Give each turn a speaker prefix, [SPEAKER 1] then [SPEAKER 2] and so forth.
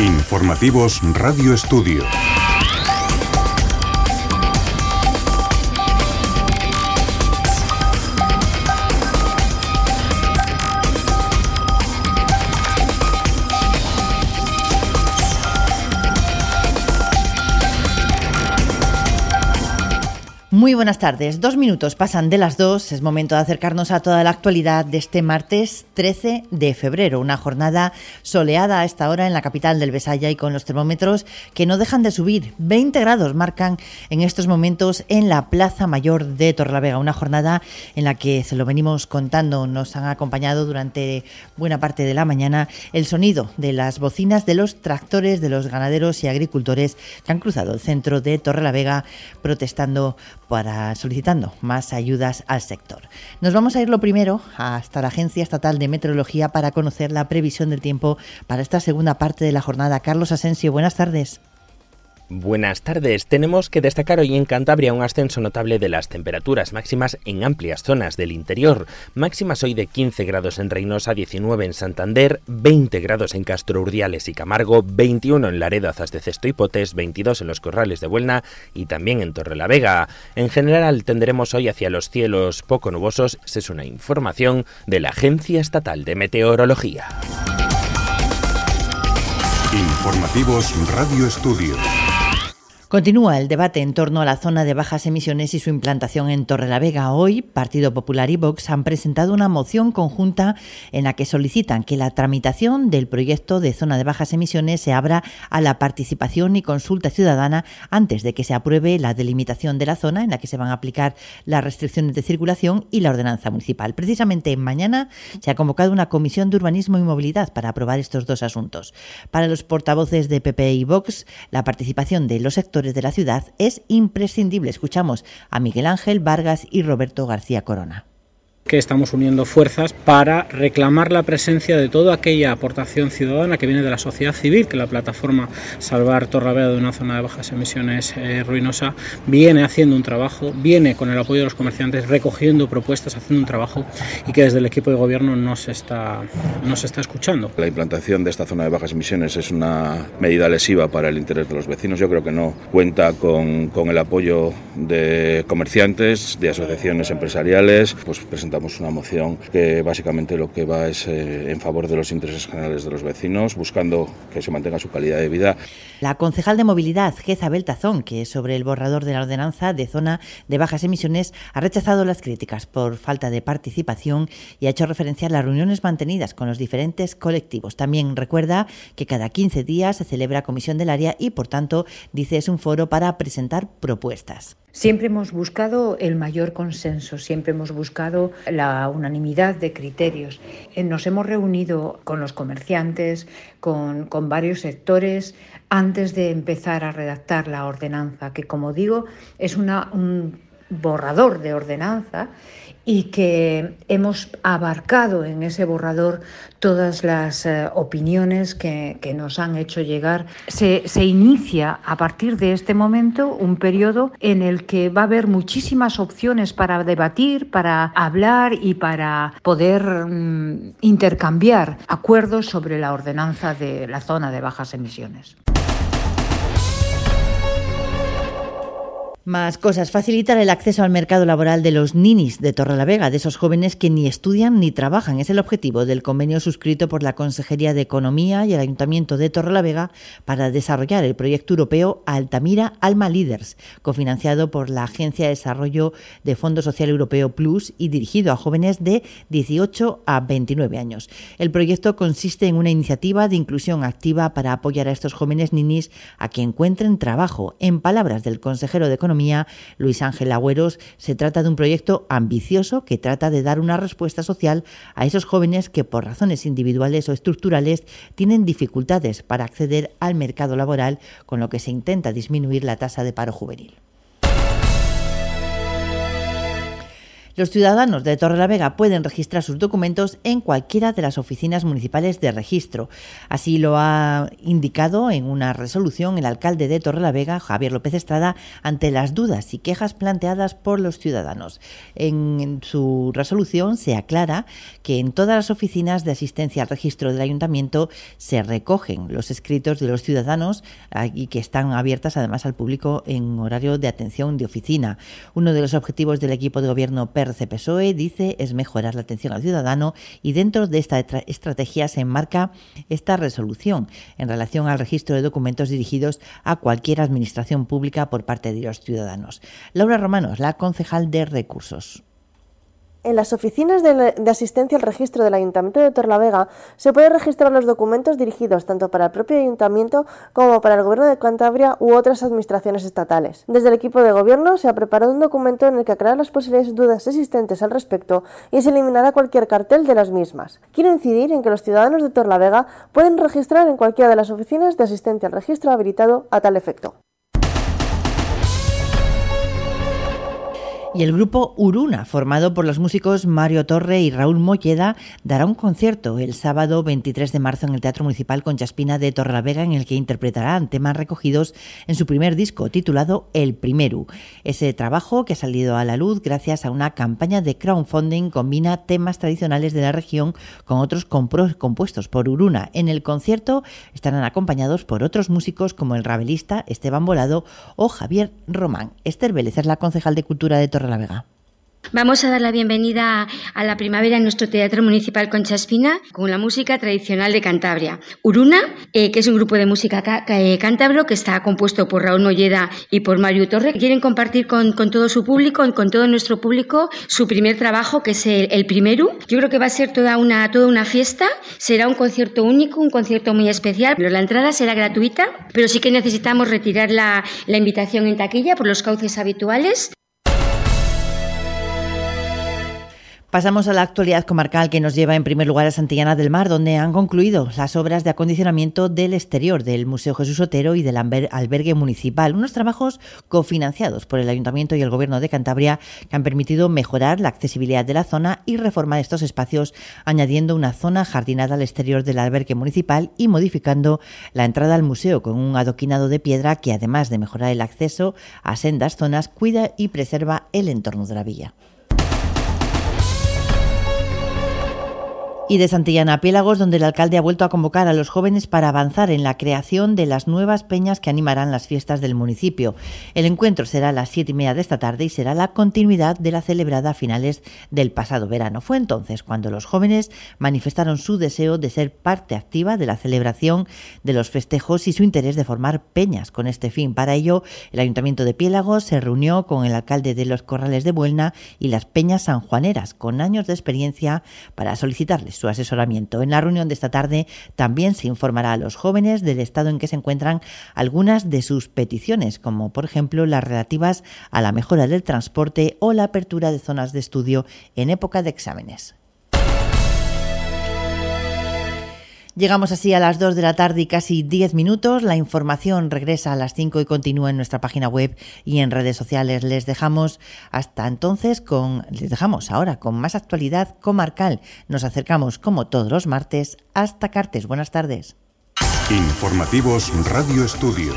[SPEAKER 1] Informativos Radio Estudio.
[SPEAKER 2] Muy buenas tardes. Dos minutos pasan de las dos. Es momento de acercarnos a toda la actualidad de este martes 13 de febrero. Una jornada soleada a esta hora en la capital del Besaya y con los termómetros que no dejan de subir. 20 grados marcan en estos momentos en la Plaza Mayor de Torrelavega. Una jornada en la que se lo venimos contando. Nos han acompañado durante buena parte de la mañana el sonido de las bocinas de los tractores de los ganaderos y agricultores que han cruzado el centro de Torrelavega protestando para solicitando más ayudas al sector. Nos vamos a ir lo primero hasta la Agencia Estatal de Meteorología para conocer la previsión del tiempo para esta segunda parte de la jornada. Carlos Asensio, buenas tardes.
[SPEAKER 3] Buenas tardes. Tenemos que destacar hoy en Cantabria un ascenso notable de las temperaturas máximas en amplias zonas del interior. Máximas hoy de 15 grados en Reynosa, 19 en Santander, 20 grados en Castro Urdiales y Camargo, 21 en Laredo, de Cesto y Potes, 22 en los Corrales de Buelna y también en Torrelavega. En general tendremos hoy hacia los cielos poco nubosos. Es una información de la Agencia Estatal de Meteorología.
[SPEAKER 1] Informativos Radio Estudio.
[SPEAKER 2] Continúa el debate en torno a la zona de bajas emisiones y su implantación en Torrelavega. Hoy, Partido Popular y Vox han presentado una moción conjunta en la que solicitan que la tramitación del proyecto de zona de bajas emisiones se abra a la participación y consulta ciudadana antes de que se apruebe la delimitación de la zona en la que se van a aplicar las restricciones de circulación y la ordenanza municipal. Precisamente mañana se ha convocado una comisión de urbanismo y movilidad para aprobar estos dos asuntos. Para los portavoces de PP y Vox, la participación de los sectores de la ciudad es imprescindible. Escuchamos a Miguel Ángel Vargas y Roberto García Corona
[SPEAKER 4] que estamos uniendo fuerzas para reclamar la presencia de toda aquella aportación ciudadana que viene de la sociedad civil, que la plataforma Salvar Torraveda de una zona de bajas emisiones eh, ruinosa viene haciendo un trabajo, viene con el apoyo de los comerciantes recogiendo propuestas, haciendo un trabajo y que desde el equipo de gobierno no se está, no se está escuchando.
[SPEAKER 5] La implantación de esta zona de bajas emisiones es una medida lesiva para el interés de los vecinos. Yo creo que no cuenta con, con el apoyo de comerciantes, de asociaciones empresariales, pues presentamos una moción que básicamente lo que va es eh, en favor de los intereses generales de los vecinos, buscando que se mantenga su calidad de vida.
[SPEAKER 2] La concejal de movilidad, Geza Beltazón, que sobre el borrador de la ordenanza de zona de bajas emisiones ha rechazado las críticas por falta de participación y ha hecho referencia a las reuniones mantenidas con los diferentes colectivos. También recuerda que cada 15 días se celebra comisión del área y, por tanto, dice es un foro para presentar propuestas.
[SPEAKER 6] Siempre hemos buscado el mayor consenso, siempre hemos buscado la unanimidad de criterios. Eh, nos hemos reunido con los comerciantes, con, con, varios sectores, antes de empezar a redactar la ordenanza, que como digo es una, un borrador de ordenanza y que hemos abarcado en ese borrador todas las eh, opiniones que, que, nos han hecho llegar. Se, se, inicia a partir de este momento un periodo en el que va a haber muchísimas opciones para debatir, para hablar y para poder mm, intercambiar acuerdos sobre la ordenanza de la zona de bajas emisiones.
[SPEAKER 2] Más cosas. Facilitar el acceso al mercado laboral de los ninis de Torrelavega, de esos jóvenes que ni estudian ni trabajan. Es el objetivo del convenio suscrito por la Consejería de Economía y el Ayuntamiento de Torrelavega para desarrollar el proyecto europeo Altamira Alma Leaders, cofinanciado por la Agencia de Desarrollo de Fondo Social Europeo Plus y dirigido a jóvenes de 18 a 29 años. El proyecto consiste en una iniciativa de inclusión activa para apoyar a estos jóvenes ninis a que encuentren trabajo. En palabras del consejero de Economía, Luis Ángel Agüeros, se trata de un proyecto ambicioso que trata de dar una respuesta social a esos jóvenes que por razones individuales o estructurales tienen dificultades para acceder al mercado laboral, con lo que se intenta disminuir la tasa de paro juvenil. Los ciudadanos de Torrelavega pueden registrar sus documentos en cualquiera de las oficinas municipales de registro. Así lo ha indicado en una resolución el alcalde de Torrelavega, Javier López Estrada, ante las dudas y quejas planteadas por los ciudadanos. En su resolución se aclara que en todas las oficinas de asistencia al registro del ayuntamiento se recogen los escritos de los ciudadanos ah, y que están abiertas además al público en horario de atención de oficina. Uno de los objetivos del equipo de gobierno PSOE dice es mejorar la atención al ciudadano y dentro de esta estrategia se enmarca esta resolución en relación al registro de documentos dirigidos a cualquier administración pública por parte de los ciudadanos. Laura Romanos, la concejal de recursos.
[SPEAKER 7] En las oficinas de, asistencia al registro del Ayuntamiento de Torlavega se pueden registrar los documentos dirigidos tanto para el propio Ayuntamiento como para el Gobierno de Cantabria u otras administraciones estatales. Desde el equipo de gobierno se ha preparado un documento en el que aclara las posibles dudas existentes al respecto y se eliminará cualquier cartel de las mismas. Quiero incidir en que los ciudadanos de Torlavega pueden registrar en cualquiera de las oficinas de asistencia al registro habilitado a tal efecto.
[SPEAKER 2] Y el grupo Uruna, formado por los músicos Mario Torre y Raúl Molleda, dará un concierto el sábado 23 de marzo en el Teatro Municipal Conchaspina de Torrelavega, en el que interpretarán temas recogidos en su primer disco titulado El Primero. Ese trabajo, que ha salido a la luz gracias a una campaña de crowdfunding, combina temas tradicionales de la región con otros compuestos por Uruna. En el concierto estarán acompañados por otros músicos como el rabelista Esteban Volado o Javier Román. Esther Vélez es la concejal de Cultura de La Vega.
[SPEAKER 8] Vamos a dar la bienvenida a la primavera en nuestro Teatro Municipal Concha Espina con la música tradicional de Cantabria. Uruna, eh, que es un grupo de música eh, cántabro que está compuesto por Raúl Molleda y por Mario Torre. Quieren compartir con, todo su público, con todo nuestro público, su primer trabajo, que es el, primero. Yo creo que va a ser toda una, toda una fiesta. Será un concierto único, un concierto muy especial. Pero la entrada será gratuita, pero sí que necesitamos retirar la invitación en taquilla por los cauces habituales.
[SPEAKER 2] Pasamos a la actualidad comarcal que nos lleva en primer lugar a Santillana del Mar, donde han concluido las obras de acondicionamiento del exterior del Museo Jesús Otero y del albergue municipal, unos trabajos cofinanciados por el Ayuntamiento y el Gobierno de Cantabria que han permitido mejorar la accesibilidad de la zona y reformar estos espacios, añadiendo una zona jardinada al exterior del albergue municipal y modificando la entrada al museo con un adoquinado de piedra que, además de mejorar el acceso a sendas zonas, cuida y preserva el entorno de la villa. Y de Santillana Piélagos, donde el alcalde ha vuelto a convocar a los jóvenes para avanzar en la creación de las nuevas peñas que animarán las fiestas del municipio. El encuentro será a las siete y media de esta tarde y será la continuidad de la celebrada a finales del pasado verano. Fue entonces cuando los jóvenes manifestaron su deseo de ser parte activa de la celebración de los festejos y su interés de formar peñas con este fin. Para ello, el Ayuntamiento de Piélagos se reunió con el alcalde de los Corrales de Buelna y las peñas sanjuaneras, con años de experiencia, para solicitarles su asesoramiento. En la reunión de esta tarde también se informará a los jóvenes del estado en que se encuentran algunas de sus peticiones, como por ejemplo las relativas a la mejora del transporte o la apertura de zonas de estudio en época de exámenes. Llegamos así a las 2 de la tarde y casi 10 minutos. La información regresa a las 5 y continúa en nuestra página web y en redes sociales. Les dejamos hasta entonces con les dejamos ahora con más actualidad comarcal. Nos acercamos como todos los martes hasta Cartes. Buenas tardes.
[SPEAKER 1] Informativos Radio Estudio.